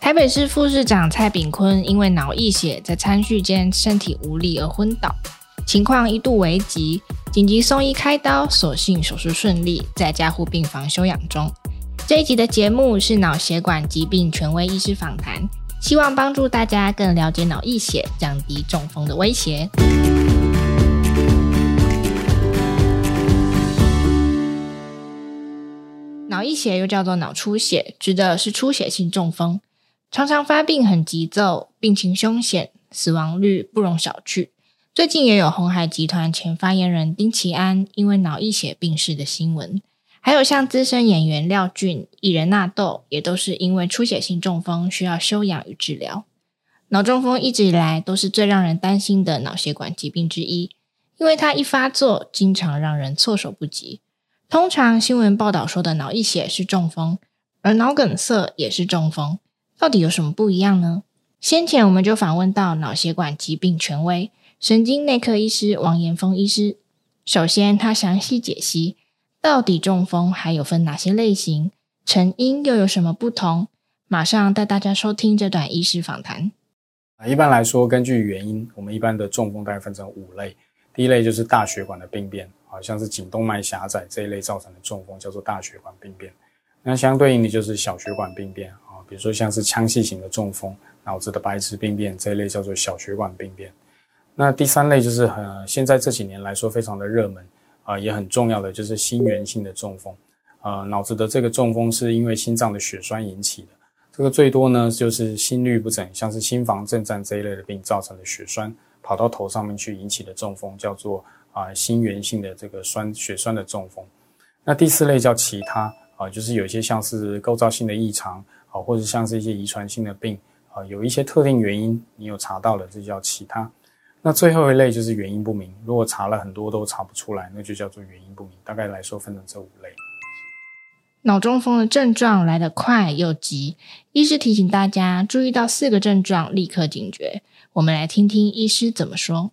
台北市副市长蔡炳坤因为脑溢血，在餐叙间身体无力而昏倒，情况一度危急，紧急送医开刀，所幸手术顺利，在加护病房休养中。这一集的节目是脑血管疾病权威医师访谈，希望帮助大家更了解脑溢血，降低中风的威胁。溢血又叫做脑出血，指的是出血性中风。常常发病很急骤，病情凶险，死亡率不容小觑。最近也有鸿海集团前发言人丁奇安因为脑溢血病逝的新闻，还有像资深演员廖俊、艺人纳豆，也都是因为出血性中风需要休养与治疗。脑中风一直以来都是最让人担心的脑血管疾病之一，因为它一发作，经常让人措手不及。通常新闻报道说的脑溢血是中风，而脑梗塞也是中风。到底有什么不一样呢？先前我们就访问到脑血管疾病权威、神经内科医师王延峰医师。首先，他详细解析到底中风还有分哪些类型，成因又有什么不同。马上带大家收听这段医师访谈。一般来说，根据原因，我们一般的中风大概分成五类。第一类就是大血管的病变，好像是颈动脉狭窄这一类造成的中风，叫做大血管病变。那相对应的就是小血管病变啊。比如说像是腔隙型的中风、脑子的白质病变这一类叫做小血管病变。那第三类就是呃，现在这几年来说非常的热门啊、也很重要的就是心源性的中风。呃，脑子的这个中风是因为心脏的血栓引起的，这个最多呢就是心律不整，像是心房震颤这一类的病造成的血栓跑到头上面去引起的中风，叫做啊、心源性的这个栓血栓的中风。那第四类叫其他啊、就是有一些像是构造性的异常。啊，或者像是一些遗传性的病，啊，有一些特定原因你有查到了，这叫其他。那最后一类就是原因不明，如果查了很多都查不出来，那就叫做原因不明。大概来说分成这五类。脑中风的症状来得快又急，医师提醒大家注意到四个症状立刻警觉。我们来听听医师怎么说。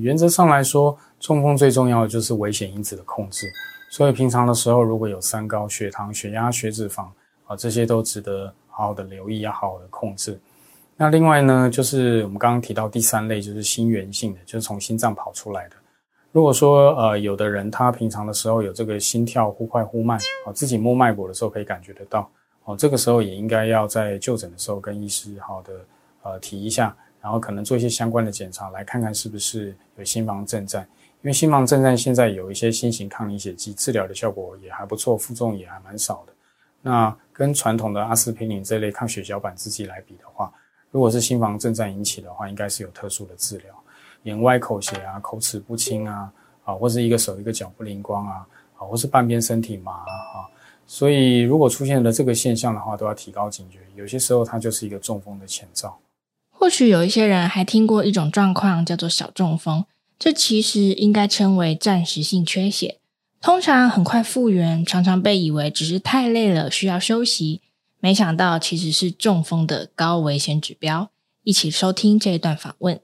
原则上来说，中风最重要的就是危险因子的控制。所以平常的时候，如果有三高、血糖、血压、血脂肪。啊这些都值得好好的留意，要好好的控制。那另外呢，就是我们刚刚提到第三类，就是心源性的，就是从心脏跑出来的。如果说呃，有的人他平常的时候有这个心跳忽快忽慢，哦，自己摸脉搏的时候可以感觉得到，哦，这个时候也应该要在就诊的时候跟医师好的呃提一下，然后可能做一些相关的检查，来看看是不是有心房震颤。因为心房震颤现在有一些新型抗凝血剂，治疗的效果也还不错，副作用也还蛮少的。那跟传统的阿司匹林这类抗血小板制剂来比的话，如果是心房震颤引起的话，应该是有特殊的治疗，眼歪口斜啊，口齿不清啊，啊，或是一个手一个脚不灵光啊，啊，或是半边身体麻啊，所以如果出现了这个现象的话，都要提高警觉。有些时候它就是一个中风的前兆。或许有一些人还听过一种状况叫做小中风，这其实应该称为暂时性缺血。通常很快复原，常常被以为只是太累了需要休息，没想到其实是中风的高危险指标。一起收听这一段访问。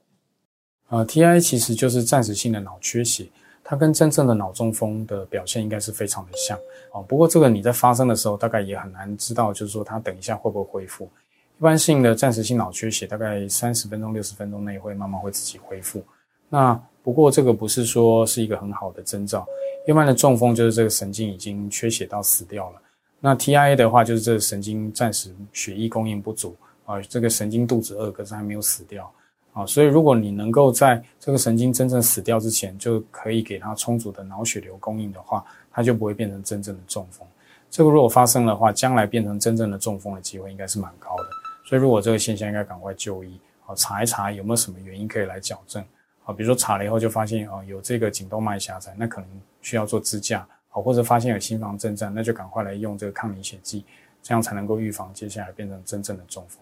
呃，T I 其实就是暂时性的脑缺血，它跟真正的脑中风的表现应该是非常的像哦。不过这个你在发生的时候大概也很难知道，就是说它等一下会不会恢复。一般性的暂时性脑缺血大概三十分钟、六十分钟内会慢慢会自己恢复。那不过这个不是说是一个很好的征兆。一般的中风就是这个神经已经缺血到死掉了，那 TIA 的话就是这个神经暂时血液供应不足啊，这个神经肚子饿，可是还没有死掉啊，所以如果你能够在这个神经真正死掉之前，就可以给它充足的脑血流供应的话，它就不会变成真正的中风。这个如果发生的话，将来变成真正的中风的机会应该是蛮高的，所以如果这个现象应该赶快就医啊，查一查有没有什么原因可以来矫正。啊，比如说查了以后就发现哦，有这个颈动脉狭窄，那可能需要做支架，好，或者发现有心房震颤，那就赶快来用这个抗凝血剂，这样才能够预防接下来变成真正的中风。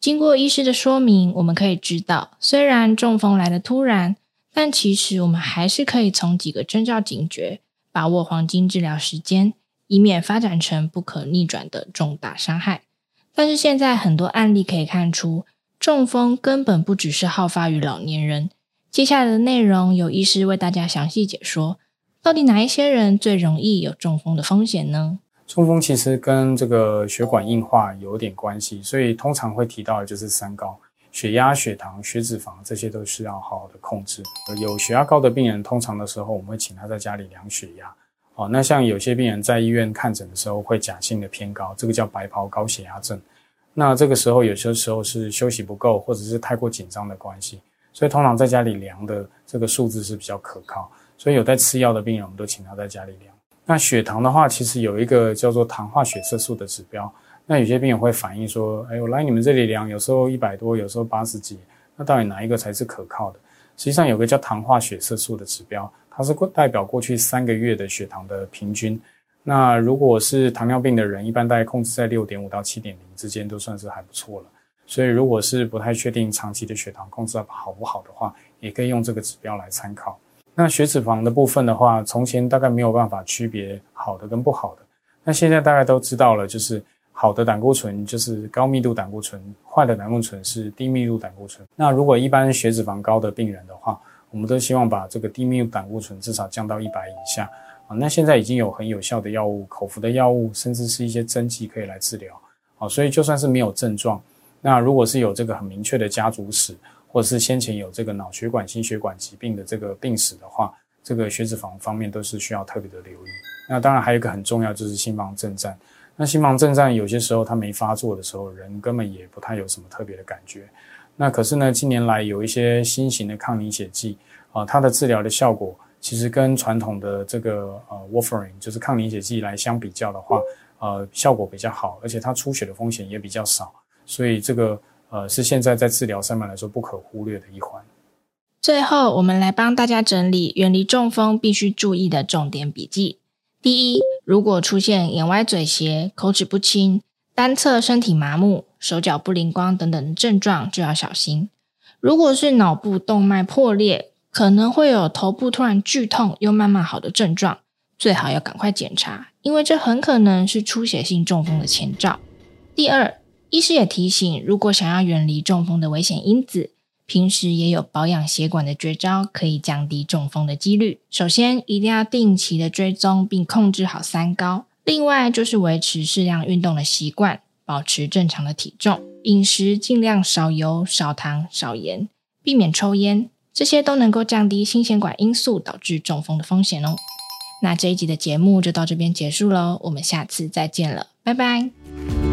经过医师的说明，我们可以知道，虽然中风来的突然，但其实我们还是可以从几个征兆警觉，把握黄金治疗时间，以免发展成不可逆转的重大伤害。但是现在很多案例可以看出，中风根本不只是好发于老年人。接下来的内容有医师为大家详细解说，到底哪一些人最容易有中风的风险呢？中风其实跟这个血管硬化有点关系，所以通常会提到的就是三高：血压、血糖、血脂肪，这些都是要好好的控制。有血压高的病人，通常的时候我们会请他在家里量血压。哦，那像有些病人在医院看诊的时候会假性的偏高，这个叫白袍高血压症。那这个时候有些时候是休息不够，或者是太过紧张的关系，所以通常在家里量的这个数字是比较可靠。所以有在吃药的病人，我们都请他在家里量。那血糖的话，其实有一个叫做糖化血色素的指标。那有些病人会反映说：“哎，我来你们这里量，有时候一百多，有时候八十几，那到底哪一个才是可靠的？”实际上有个叫糖化血色素的指标，它是代表过去三个月的血糖的平均。那如果是糖尿病的人，一般大概控制在六点五到七点零之间，都算是还不错了。所以如果是不太确定长期的血糖控制好不好的话，也可以用这个指标来参考。那血脂肪的部分的话，从前大概没有办法区别好的跟不好的，那现在大概都知道了，就是好的胆固醇就是高密度胆固醇，坏的胆固醇是低密度胆固醇。那如果一般血脂肪高的病人的话，我们都希望把这个低密度胆固醇至少降到一百以下啊。那现在已经有很有效的药物，口服的药物，甚至是一些针剂可以来治疗啊。所以就算是没有症状，那如果是有这个很明确的家族史。或者是先前有这个脑血管、心血管疾病的这个病史的话，这个血脂肪方面都是需要特别的留意。那当然还有一个很重要，就是心房震颤。那心房震颤有些时候它没发作的时候，人根本也不太有什么特别的感觉。那可是呢，近年来有一些新型的抗凝血剂啊，它的治疗的效果其实跟传统的这个呃 Warfarin 就是抗凝血剂来相比较的话，呃，效果比较好，而且它出血的风险也比较少。所以这个。呃，是现在在治疗上面来说不可忽略的一环。最后，我们来帮大家整理远离中风必须注意的重点笔记。第一，如果出现眼歪嘴斜、口齿不清、单侧身体麻木、手脚不灵光等等的症状，就要小心。如果是脑部动脉破裂，可能会有头部突然剧痛又慢慢好的症状，最好要赶快检查，因为这很可能是出血性中风的前兆。第二，医师也提醒，如果想要远离中风的危险因子，平时也有保养血管的绝招，可以降低中风的几率。首先，一定要定期的追踪并控制好三高。另外，就是维持适量运动的习惯，保持正常的体重，饮食尽量少油、少糖、少盐，避免抽烟，这些都能够降低心血管因素导致中风的风险哦。那这一集的节目就到这边结束喽，我们下次再见了，拜拜。